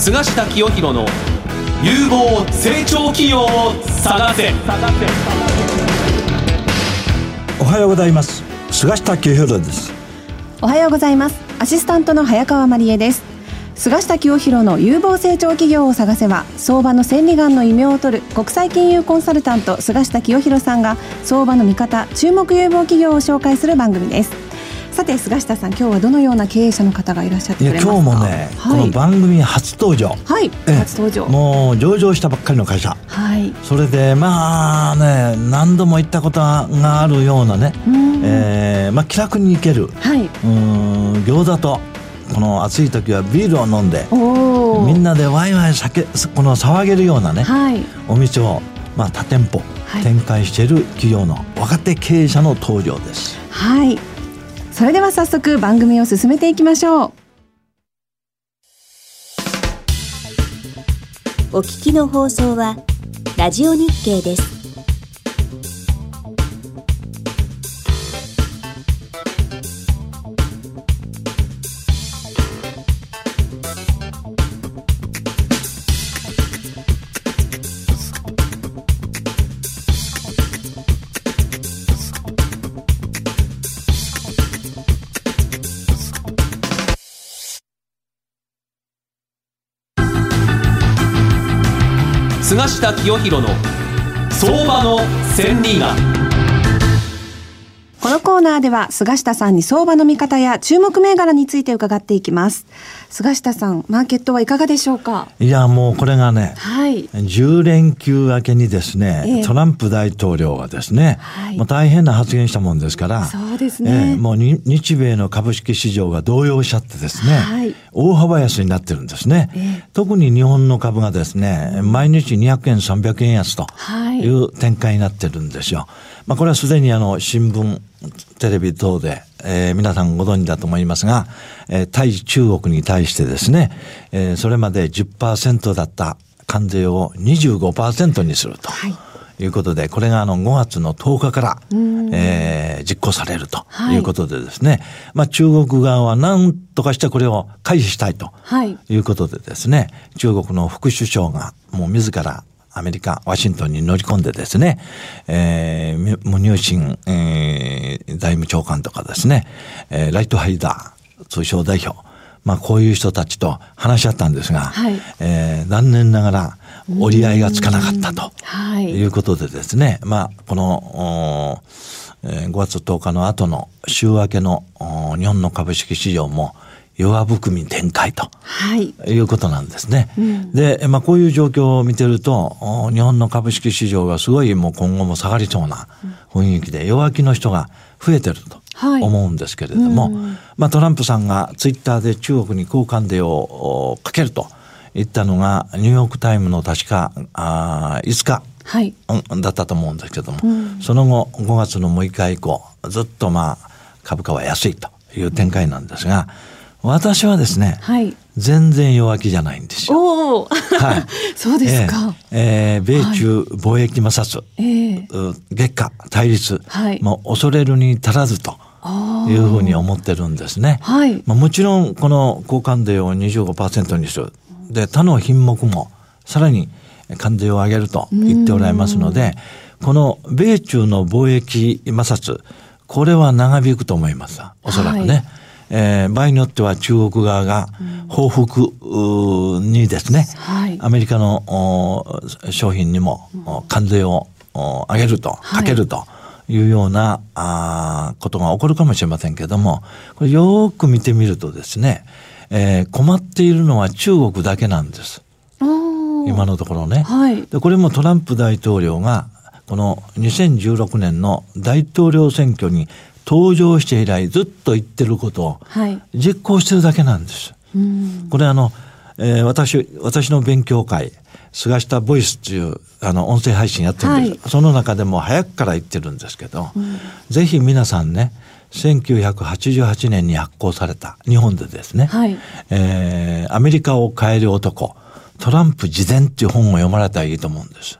菅下清弘の有望成長企業を探せ。おはようございます。菅下清弘です。おはようございます。アシスタントの早川真理恵です。菅下清弘の有望成長企業を探せは相場の千里眼の異名を取る国際金融コンサルタント菅下清弘さんが相場の見方注目有望企業を紹介する番組ですさて菅下さん今日はどのような経営者の方がいらっしゃってくれますか？今日もね、はい、この番組初登場。はい初登場。もう上場したばっかりの会社。はい。それでまあね何度も行ったことがあるようなね、えー、まあ気楽に行ける、はい、うん餃子とこの暑い時はビールを飲んでみんなでワイワイ酒この騒げるようなね、はい、お店をまあ多店舗展開している企業の若手経営者の登場です。はいそれでは早速番組を進めていきましょう。お聞きの放送はラジオ日経です。菅下清弘の相場の千里眼。このコーナーでは菅下さんに相場の見方や注目銘柄について伺っていきます。菅下さんマーケットはいかがでしょうか？いやもうこれがね、はい、10連休明けにですね、えー、トランプ大統領がですね、はい、もう大変な発言したもんですからそうですね、えー、もう日米の株式市場が動揺しちゃってですね、はい、大幅安になってるんですね、えー、特に日本の株がですね毎日200円300円安という展開になってるんですよ、まあ、これはすでにあの新聞テレビ等で、えー、皆さんご存知だと思いますが、えー、対中国に対してですね、えー、それまで10%だった関税を25%にすると。はい。いうことで、これがあの5月の10日から、えー、実行されるとい。うことでですね、はい、まあ中国側は何とかしてこれを回避したいとい。うことでですね、はい、中国の副首相がもう自らアメリカ、ワシントンに乗り込んでですね、えー、無入信、えー、財務長官とかですね、えー、ライトハイダー、通商代表、まあこういう人たちと話し合ったんですが、はい、えー、残念ながら折り合いがつかなかったとい。うことでですね、まあこの、5月10日の後の週明けの日本の株式市場も、弱含み展開と、はい、いうことなんですね。うん、で、まあ、こういう状況を見てると、日本の株式市場がすごいもう今後も下がりそうな雰囲気で、弱気の人が増えてると思うんですけれども、はいうん、まあ、トランプさんがツイッターで中国に交換税をかけると言ったのが、ニューヨークタイムの確かあ5日、はい、だったと思うんですけども、うん、その後5月の6日以降、ずっとまあ株価は安いという展開なんですが、私はですね、はい、全然弱気じゃないんですよ。おはい、そうですか。えー、えー、米中貿易摩擦、はい、月下対立、はい、もう恐れるに足らずと。いうふうに思ってるんですね。はい、まあ、もちろんこの交換税を25%にする。で、他の品目もさらに関税を上げると言っておられますので、この米中の貿易摩擦、これは長引くと思います。おそらくね。はいえー、場合によっては中国側が報復にですね、はい、アメリカの商品にも関税を上げると、かけると。いうようなあことが起こるかもしれませんけれども、これよく見てみるとですね、えー、困っているのは中国だけなんです。今のところね、はい、で。これもトランプ大統領が、この2016年の大統領選挙に登場して以来ずっと言ってることを実行してるだけなんです。はい、これあの、えー、私、私の勉強会、菅下ボイスっていうあの音声配信やってるんです、はい、その中でも早くから言ってるんですけど、うん、ぜひ皆さんね、1988年に発行された日本でですね、はい、えー、アメリカを変える男、トランプ事前っていう本を読まれたらいいと思うんです。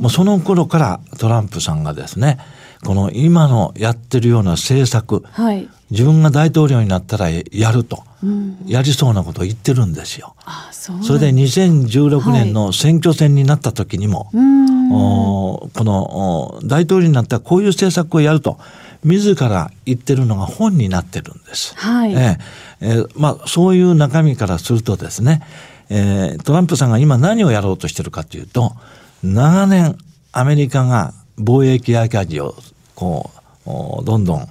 うん、もうその頃からトランプさんがですね、この今のやってるような政策、はい、自分が大統領になったらやると、うん、やりそうなことを言ってるんですよ。そそれで2016年の選挙戦になった時にも、はい、おこの大統領になったらこういう政策をやると。自ら言ってるのが本になってるんです。はい。えー、えー、まあ、そういう中身からするとですね、えー、トランプさんが今何をやろうとしてるかというと、長年アメリカが貿易赤字をこう、どんどん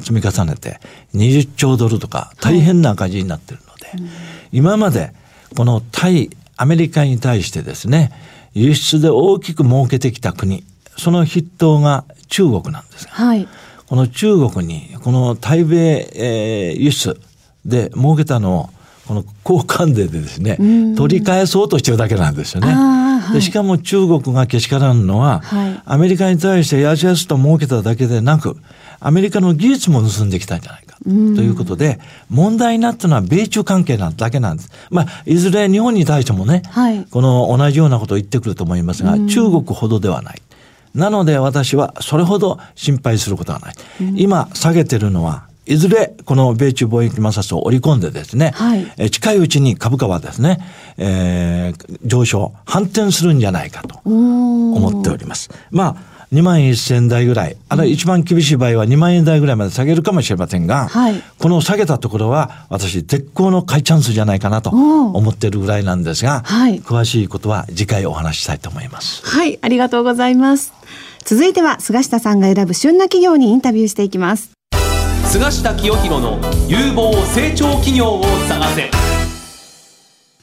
積み重ねて20兆ドルとか大変な赤字になってるので、はい、今までこの対アメリカに対してですね、輸出で大きく儲けてきた国、その筆頭が中国なんですが、はい、この中国に、この対米、えー、輸出で儲けたのを、この交換税でですね、取り返そうとしてるだけなんですよね。はい、でしかも中国がけしからんのは、はい、アメリカに対してやしやすと儲けただけでなく、アメリカの技術も盗んできたんじゃないか。ということで、問題になったのは米中関係なだけなんです。まあ、いずれ日本に対してもね、はい、この同じようなことを言ってくると思いますが、中国ほどではない。なので私はそれほど心配することはない。うん、今下げてるのは、いずれこの米中貿易摩擦を織り込んでですね、はい、え近いうちに株価はですね、えー、上昇、反転するんじゃないかと思っております。まあ2万1000台ぐらい、あるいは一番厳しい場合は2万円台ぐらいまで下げるかもしれませんが、はい、この下げたところは私絶好の買いチャンスじゃないかなと思ってるぐらいなんですが、はい、詳しいことは次回お話ししたいと思います。はい、ありがとうございます。続いては菅下さんが選ぶ旬な企業にインタビューしていきます。菅下清弘の有望成長企業を探せ。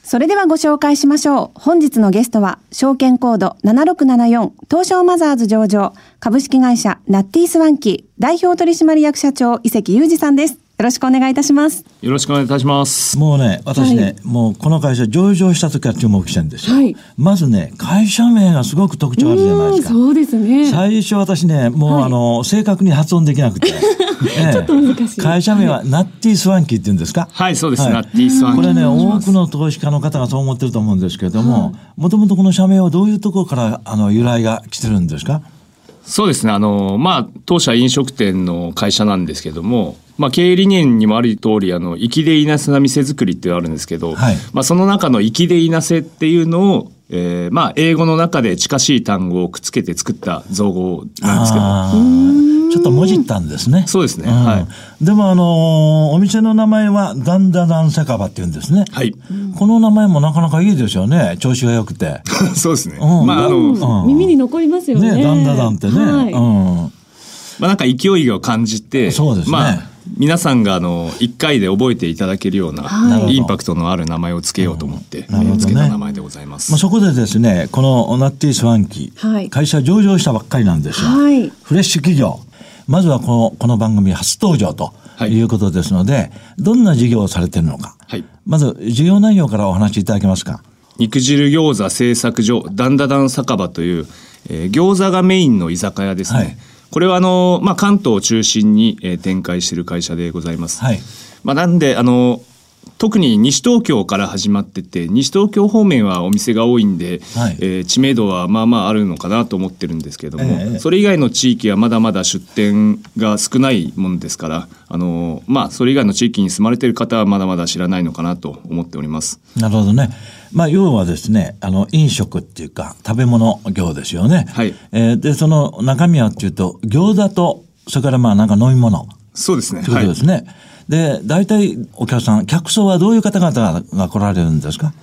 それではご紹介しましょう。本日のゲストは、証券コード7674東証マザーズ上場株式会社ナッティースワンキー代表取締役社長伊関裕二さんです。よろしくお願いいたします。よろしくお願いいたします。もうね、私ね、はい、もうこの会社上場した時から注目してるんですよ。はい、まずね、会社名がすごく特徴あるじゃないですか。そうですね。最初私ね、もう、はい、あの、正確に発音できなくて。ええ、ちょっと難しい。会社名はナッティスワンキーって言うんですか？はい、そうです、ナッティスワンキー。これね、多くの投資家の方がそう思ってると思うんですけれども、もともとこの社名はどういうところから、あの、由来が来てるんですか？そうですね。あの、まあ、当社飲食店の会社なんですけども、まあ、経営理念にもある通り、あの、粋でいなせな店作りってあるんですけど、はい、まあ、その中の粋でいなせっていうのを、えー、まあ、英語の中で近しい単語をくっつけて作った造語なんですけど。ちょっともじったんですね。そうですね。うん、はい。でも、あのー、お店の名前は、ダンダダン酒場って言うんですね。はい。この名前もなかなかいいですよね。調子が良くて。そうですね。うん、まあ、あの、うん、耳に残りますよね。ね、ダンダダンってね。はい、うん。まあ、なんか勢いを感じて、そうですね。まあ皆さんがあの1回で覚えていただけるような、インパクトのある名前をつけようと思って、うん、つけた名前でございます、まあ、そこでですねこのナッティスワンキー、はい、会社上場したばっかりなんですよ、はい、フレッシュ企業。まずはこのこの番組初登場とい。うことですので、はい、どんな事業をされてるのか、はい、まず事業内容からお話しいただけますか。肉汁餃子製作所ダンダダン酒場という、えー、餃子がメインの居酒屋ですね、はいこれはあの、まあ、関東を中心に、えー、展開している会社でございます。はい、まあ、なんであの特に西東京から始まってて西東京方面はお店が多いんで、はい、えー、知名度はまあまああるのかなと思ってるんですけども、えー、それ以外の地域はまだまだ出店が少ないものですからあのまあそれ以外の地域に住まれている方はまだまだ知らないのかなと思っております。なるほどね。まあ要はですねあの飲食っていうか食べ物業ですよね。はい。えー、でその中身はっていうと餃子とそれからまあなんか飲み物。そうですね。ということですね。はいで、大体お客さん、客層はどういう方々が来られるんですか？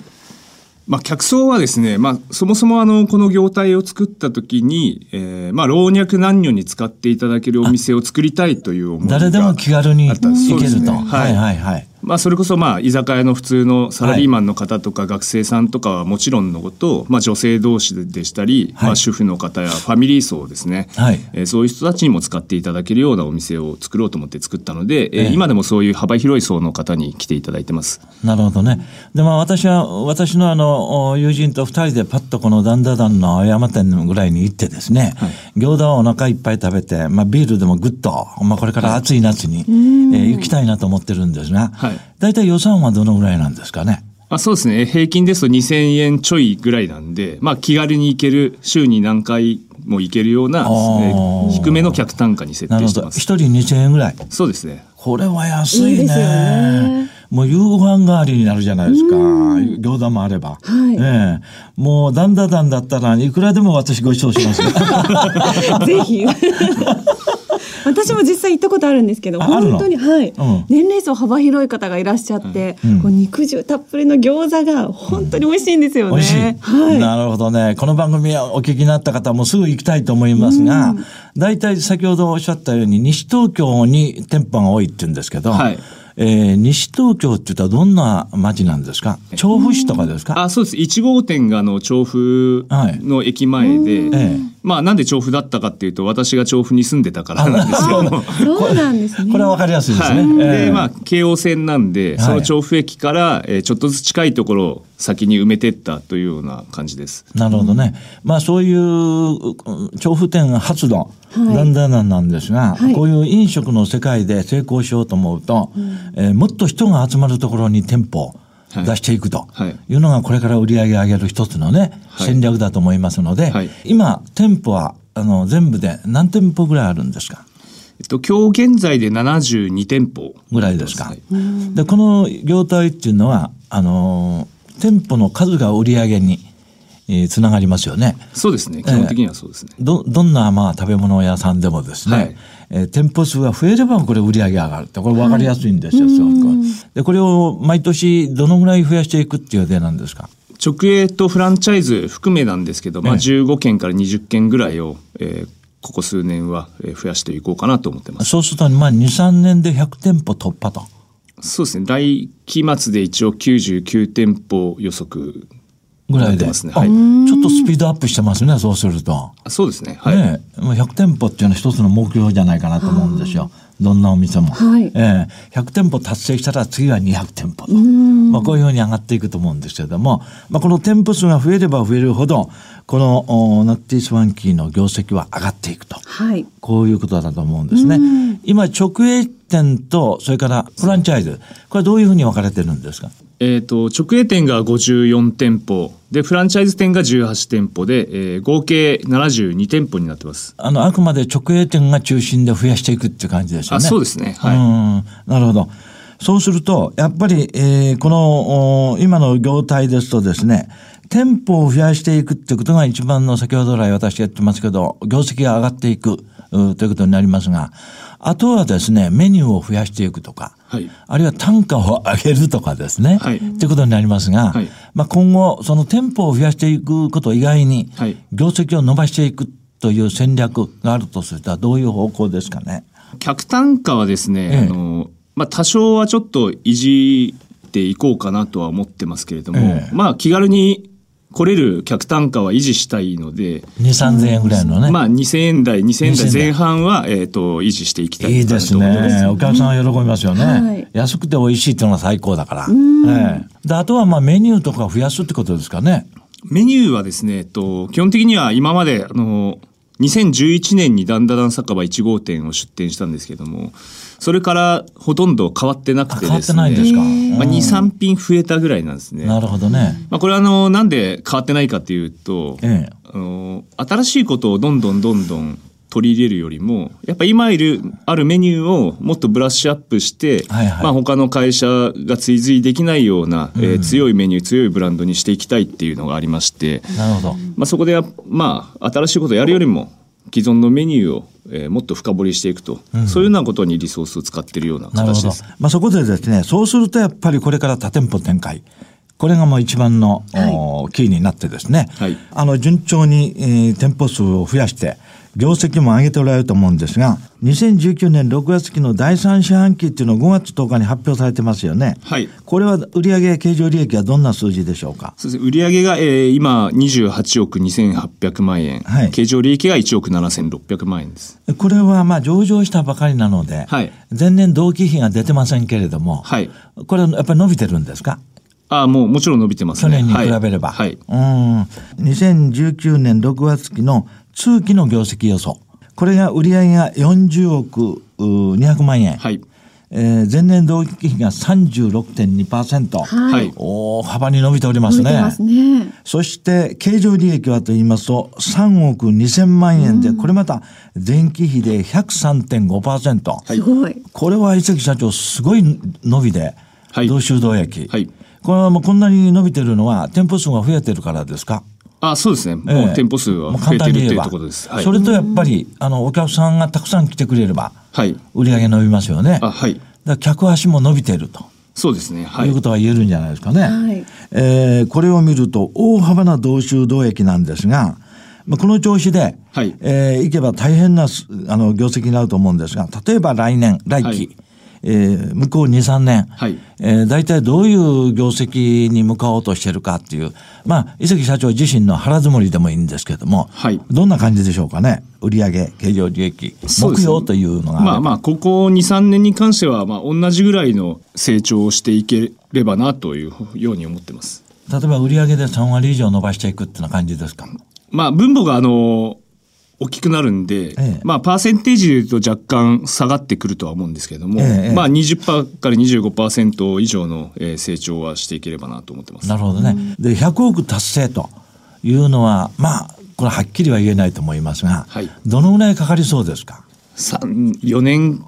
まあ、客層はですね、まあ、そもそもあの、この業態を作った時に、えー、まあ、老若男女に使っていただけるお店を作りたいという思いが誰でも気軽に行けると。ね、はい、はい、はい。まあ、それこそまあ居酒屋の普通のサラリーマンの方とか学生さんとかはもちろんのこと、まあ、女性同士でしたり、まあ、主婦の方やファミリー層ですね、はい。えー、そういう人たちにも使っていただけるようなお店を作ろうと思って作ったので、えー、今でもそういう幅広い層の方に来ていただいてます。なるほどね。でまあ私は私のあの友人と二人でパッとこのダンダダンの青山店ぐらいに行ってですね、はい、餃子をお腹いっぱい食べて、まあ、ビールでもぐっと、まあ、これから暑い夏に、はい、えー、行きたいなと思ってるんですが、はい大体予算はどのぐらいなんですかね？あそうですね平均ですと2000円ちょいぐらいなんで、まあ、気軽に行ける週に何回もいけるような、えー、低めの客単価に設定してます。一人2000円ぐらい。そうですね。これは安いね。いいねもう夕ご飯代わりになるじゃないですか。餃子もあれば。はい。ええもうだんだだんだったらいくらでも私ご馳走します ぜひ。私も実際行ったことあるんですけど本当にはい、うん、年齢層幅広い方がいらっしゃって、うん、こう肉汁たっぷりの餃子が本当に美味しいんですよね。はい、なるほどね。この番組をお聞きになった方もすぐ行きたいと思いますが大体、先ほどおっしゃったように西東京に店舗が多いって言うんですけど。はい。えー、西東京って言ったらどんな町なんですか？調布市とかですか？あそうです。1号店があの調布の駅前で、はい、まあなんで調布だったかっていうと私が調布に住んでたからなんですけどもそうなんですね。これ は分かりやすいですね、はい、でまあ京王線なんで、その調布駅から、えー、ちょっとずつ近いところを先に埋めてったというような感じです。なるほどね。まあそういう調布店発動だんだんなんですが、はい、こういう飲食の世界で成功しようと思うと、うん、えー、もっと人が集まるところに店舗出していくというのがこれから売り上げ上げる一つのね、戦略だと思いますので、はい、今店舗はあの全部で何店舗ぐらいあるんですか？えっと、今日現在で72店舗ぐらいですか？はい、でこの業態っていうのはあの店舗の数が売り上げにえー、つながりますよね。そうですね。基本的にはそうですね。えー、ど、どんな、まあ、食べ物屋さんでもですね、はい、えー、店舗数が増えれば、これ売り上げ上がるって、これ分かりやすいんですよ、はい、すごく。で、これを毎年どのぐらい増やしていくっていう予定なんですか？直営とフランチャイズ含めなんですけど、まあ、15件から20件ぐらいを、えー、ここ数年は増やしていこうかなと思ってます。そうすると、まあ、2、3年で100店舗突破と。そうですね。来期末で一応99店舗予測ぐらいで。ますね。はい。ちょっとスピードアップしてますね、そうすると。そうですね。はい。ね、100店舗っていうのは一つの目標じゃないかなと思うんですよ。どんなお店も。はい、えー、100店舗達成したら次は200店舗と。まあこういうふうに上がっていくと思うんですけれども、まあこの店舗数が増えれば増えるほど、このナッティスワンキーの業績は上がっていくと。はい。こういうことだと思うんですね。今直営店と、それからフランチャイズ、これはどういうふうに分かれてるんですか？えっ、と、直営店が54店舗、で、フランチャイズ店が18店舗で、えー、合計72店舗になってます。あの、あくまで直営店が中心で増やしていくっていう感じですよね。あそうですね。はい。うん。なるほど。そうすると、やっぱり、えー、この、今の業態ですとですね、店舗を増やしていくっていうことが一番の先ほど来私やってますけど、業績が上がっていくということになりますが、あとはですね、メニューを増やしていくとか、はい、あるいは単価を上げるとかですね、はい、っていうことになりますが、はい、まあ今後、その店舗を増やしていくこと以外に、業績を伸ばしていくという戦略があるとすると、どういう方向ですかね。客単価はですね、ええ、あの、まあ多少はちょっと維持っていこうかなとは思ってますけれども、ええ、まあ気軽に来れる客単価は維持したいので。2、3000円ぐらいのね。まあ2000円台、2000円台前半は、えっ、ー、と、維持していきたいいいですね。お客さんは喜びますよね。はい、安くて美味しいっていうのが最高だから。ええ、であとはまあメニューとか増やすってことですかね。メニューはですね、えっと、基本的には今まで、あの、2011年にダンダダン酒場1号店を出店したんですけども、それからほとんど変わってなくてですね。まあ、2、3品増えたぐらいなんですね。なるほどね。まあ、これはあの、なんで変わってないかというと、ええ、あの、新しいことをどんどんどんどん取り入れるよりもやっぱ今いるあるメニューをもっとブラッシュアップして、はいはい、まあ、他の会社が追随できないような、うん、えー、強いメニュー強いブランドにしていきたいっていうのがありましてなるほど、まあ、そこでまあ新しいことをやるよりも既存のメニューを、えー、もっと深掘りしていくと、うん、そういうようなことにリソースを使っているような形です。まあ、そこでですねそうするとやっぱりこれから多店舗展開。これがもう一番の、はい、キーになってですね、はい、あの順調に、えー、店舗数を増やして業績も上げておられると思うんですが、2019年6月期の第3四半期っていうのを5月10日に発表されてますよね。はい。これは売上経常利益はどんな数字でしょうか？そうですね。売上が、えー、今28億2800万円。はい。経常利益が1億7600万円です。これはまあ上場したばかりなので、はい。前年同期比が出てませんけれども、はい。これはやっぱり伸びてるんですか？ああ、もうもちろん伸びてますね。去年に比べれば。はい。はい、うん。2019年6月期の通期の業績予想。これが売上が40億200万円。はい。えー、前年同期比が36.2%、はい、大幅に伸びておりますね。すね。そして経常利益はと言いますと3億2000万円で、うん、これまた前期比で103.5%、すごい。これは伊関社長すごい伸びで、はい、同州同益、はい、これはもうこんなに伸びてるのは店舗数が増えてるからですか？あそうですね、もう店舗数は増えてるっていうところです。はい、それとやっぱりあのお客さんがたくさん来てくれれば、はい、売り上げ伸びますよね。あはい、だ客足も伸びてると。そうですね。はい。いうことは言えるんじゃないですかね。はい、えー、これを見ると大幅な同州同益なんですが、まあ、この調子で、はい、えー、いけば大変なあの業績になると思うんですが、例えば来年、来期、はい、えー、向こう2、3年、はい、えー、大体どういう業績に向かおうとしているかっていう、まあ、伊関社長自身の腹積もりでもいいんですけれども、はい、どんな感じでしょうかね？売上経常利益、目標というのが、まあまあ、ここ2、3年に関しては、まあ、同じぐらいの成長をしていければなというように思ってます。例えば売上で3割以上伸ばしていくっていうな感じですか？まあ、分母があの、大きくなるんで、ええ、まあ、パーセンテージで言うと若干下がってくるとは思うんですけれども、ええ、まあ20%から25%以上の成長はしていければなと思ってます。なるほどね。で、100億達成というのは、まあ、これはっきりは言えないと思いますが、はい、どのぐらいかかりそうですか ?4 年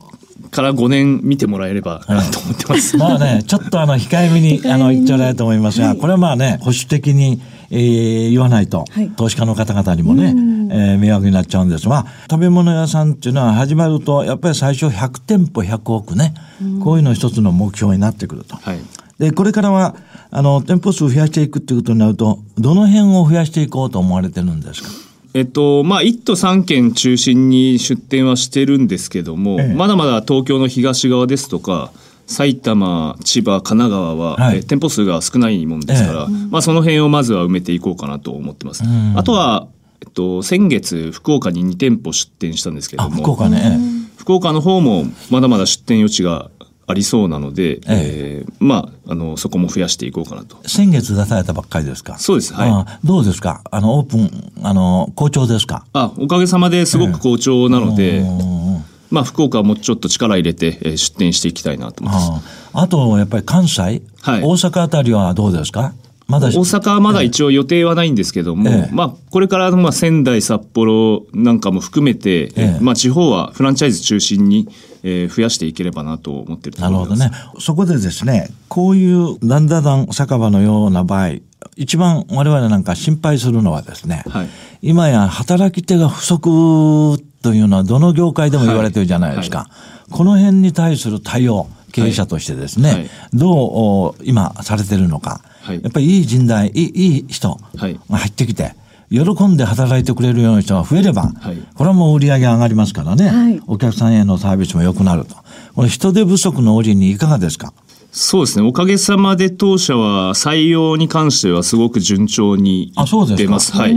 から5年見てもらえればなと思ってます。まあね、ちょっとあの控えめにあの言ってもらえると思いますが、これはまあね、保守的にえー、言わないと、はい、投資家の方々にもね、えー、迷惑になっちゃうんですが、食べ物屋さんっていうのは始まると、やっぱり最初100店舗100億ね、こういうの一つの目標になってくると。はい、で、これからは、あの、店舗数を増やしていくっていうことになると、どの辺を増やしていこうと思われてるんですか？えっと、まあ、1都3県中心に出店はしてるんですけども、ええ、まだまだ東京の東側ですとか、埼玉、千葉、神奈川は、はい、え店舗数が少ないもんですから、ええ、まあ、その辺をまずは埋めていこうかなと思ってます。あとは、えっと、先月福岡に2店舗出店したんですけども福岡ね。福岡の方もまだまだ出店余地がありそうなので、ええ。えー、まあ、あの、そこも増やしていこうかなと。先月出されたばっかりですか？そうです。はい。どうですか？あの、オープン、あの、好調ですか？あ、おかげさまですごく好調なので、えーまあ、福岡はもうちょっと力入れて、えー、出店していきたいなと思います。ああと、やっぱり関西、はい、大阪あたりはどうですか？まだ大阪はまだ一応予定はないんですけども、ええ、まあ、これからまあ仙台、札幌なんかも含めて、え、まあ、地方はフランチャイズ中心に、えー、増やしていければなと思ってるなるほどね。そこでですね、こういうだんだん酒場のような場合、一番我々なんか心配するのはですね、はい、今や働き手が不足というのはどの業界でも言われてるじゃないですか。はい。はい、この辺に対する対応、経営者としてですね、はい、どう今されてるのか、やっぱりいい人材、いいいい人が入ってきて、喜んで働いてくれるような人が増えれば、これはもう売り上げ上がりますからね、お客さんへのサービスも良くなると。この人手不足の折にいかがですか？そうですね。おかげさまで当社は採用に関してはすごく順調にいってます。はい。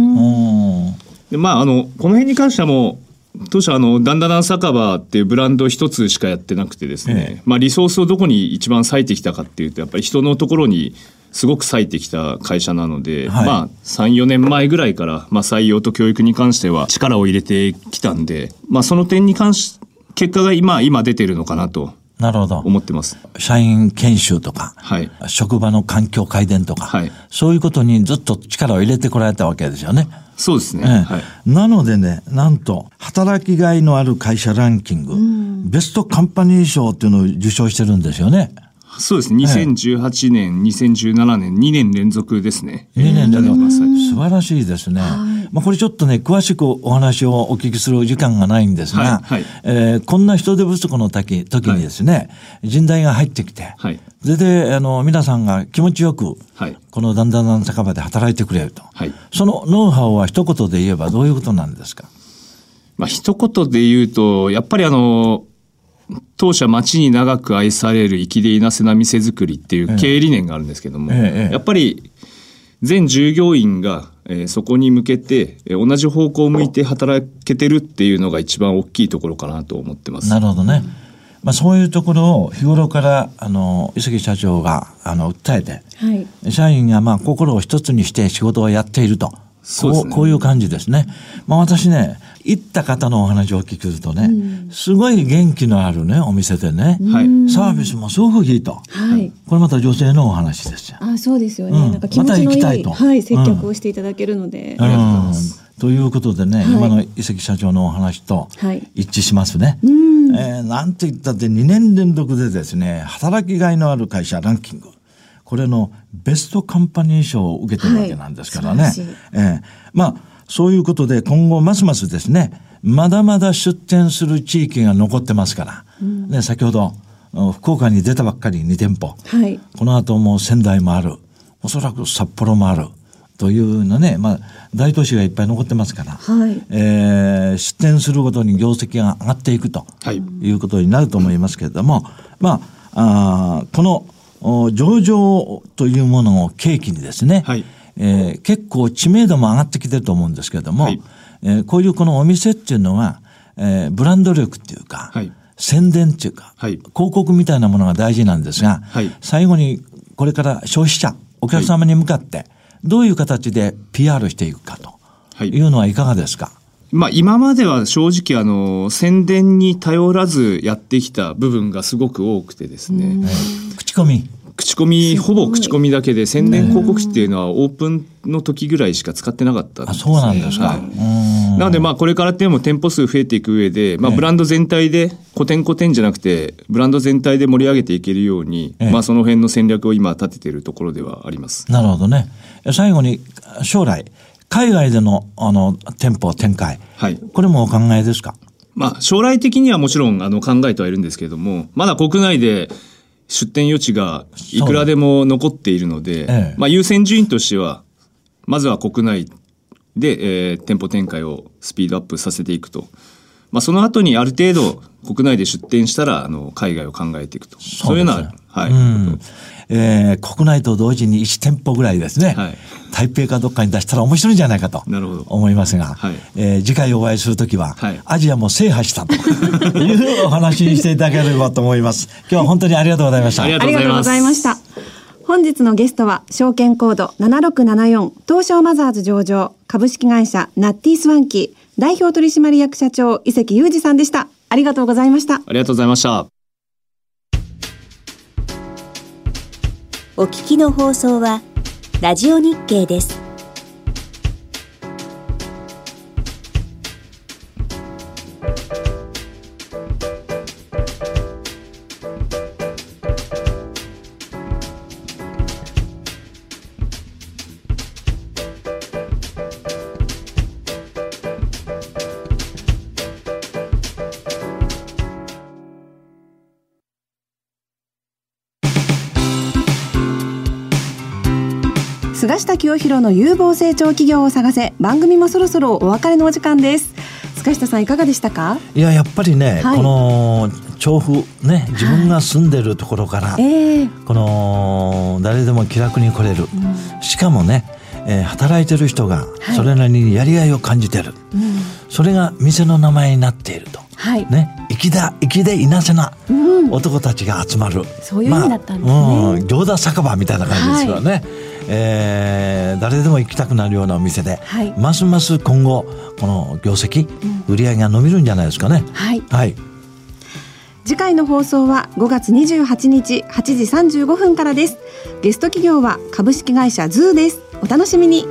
でまあ、あの、この辺に関してはもう、当初あの、ダンダダン酒場っていうブランド一つしかやってなくてですね、ええ、まあリソースをどこに一番割いてきたかっていうと、やっぱり人のところにすごく割いてきた会社なので、はい、まあ3、4年前ぐらいから、まあ採用と教育に関しては力を入れてきたんで、まあその点に関し、結果が今、今出てるのかなと。なるほど。思ってます。社員研修とか、はい、職場の環境改善とか、はい、そういうことにずっと力を入れてこられたわけですよね。そうですね。ええはい、なのでね、なんと、働きがいのある会社ランキング、ベストカンパニー賞っていうのを受賞してるんですよね。そうですね。2018年、2017年、2年連続ですね。2年連続。素晴らしいですね。まあ、これちょっとね、詳しくお話をお聞きする時間がないんですが、はいはい、えー、こんな人手不足の時時にですね、はい、人材が入ってきて、はい、それで、あの、皆さんが気持ちよく、はい、このだんだんだん酒場で働いてくれると。はい、そのノウハウは一言で言えばどういうことなんですか？まあ、一言で言うと、やっぱりあの、当社町に長く愛される生きでいなせな店づくりっていう経営理念があるんですけども、ええ、やっぱり全従業員が、えー、そこに向けて、えー、同じ方向を向いて働けてるっていうのが一番大きいところかなと思ってます。なるほどね。まあ、そういうところを日頃からあの伊関社長があの訴えて、はい、社員がまあ心を一つにして仕事をやっていると。そう、ね、こういう感じですね。まあ私ね、行った方のお話を聞くとね、うん、すごい元気のあるね、お店でね、はい、サービスもすごくいいと。はい。これまた女性のお話ですよ。あ、そうですよね。うん、なんか気持ちのいい、ま、いはい、接客をしていただけるので。うん、ありがとうございます。ということでね、はい、今の伊関社長のお話と一致しますね。はい、えー、なんて言ったって2年連続でですね、働きがいのある会社ランキング。これのベストカンパニー賞を受けてるわけなんですからね。はい、えー、まあ、そういうことで今後ますますですね、まだまだ出店する地域が残ってますから、うん、ね、先ほど福岡に出たばっかり2店舗、はい、この後も仙台もある、おそらく札幌もある。というのね、まあ、大都市がいっぱい残ってますから、はい、えー、出店するごとに業績が上がっていくと、はい、いうことになると思いますけれども、まあ、あこの上場というものを契機にですね、はい、えー、結構知名度も上がってきてると思うんですけれども、はい、えー、こういうこのお店っていうのは、えー、ブランド力っていうか、はい、宣伝っていうか、はい、広告みたいなものが大事なんですが、はい、最後にこれから消費者、お客様に向かって、どういう形で PR していくかとい。うのはいかがですか、まあ、今までは正直あの宣伝に頼らずやってきた部分がすごく多くてですね。口コミ口コミほぼ口コミだけで宣伝広告費っていうのはオープンの時ぐらいしか使ってなかったんです、ね、あそうなんですか、はい、なのでまあこれからっていうのも店舗数増えていく上で、まあ、ブランド全体で古典古典じゃなくてブランド全体で盛り上げていけるように、まあ、その辺の戦略を今立てているところではあります。なるほどね。最後に将来海外でのあの店舗展開、はい、これもお考えですか？まあ、将来的にはもちろんあの考えてはいるんですけれども、まだ国内で出店余地がいくらでも残っているので、ええ、まあ、優先順位としては、まずは国内で、えー、店舗展開をスピードアップさせていくと。まあ、その後にある程度国内で出店したら、あの、海外を考えていくと。そう、いうような、はい。うんえー、国内と同時に1店舗ぐらいですね、はい、台北かどっかに出したら面白いんじゃないかと思いますが、はい、えー、次回お会いするときは、はい、アジアも制覇したと いうお話にしていただければと思います。今日は本当にありがとうございました。ありがとうございました。本日のゲストは証券コード7674東証マザーズ上場株式会社ナッティスワンキー代表取締役社長伊関裕二さんでした。ありがとうございました。ありがとうございました。お聞きの放送は、ラジオ日経です。菅下清弘の有望成長企業を探せ。番組もそろそろお別れのお時間です。塚下さんいかがでしたか？いややっぱりね、はい、この調布ね自分が住んでるところから、はい、え。ー、この誰でも気楽に来れる、うん、しかもねえー、働いてる人がそれなりにやりがいを感じてる、はいうん、それが店の名前になっていると、はい、ね。粋だ粋でいなせな男たちが集まる、うん、そういう意味だったんですね、まあ、うん、餃子酒場みたいな感じですよね、はい、えー、誰でも行きたくなるようなお店で、はい、ますます今後この業績、うん、売り上げが伸びるんじゃないですかね。はい、はい。次回の放送は5月28日8時35分からです。ゲスト企業は株式会社ズーです。お楽しみに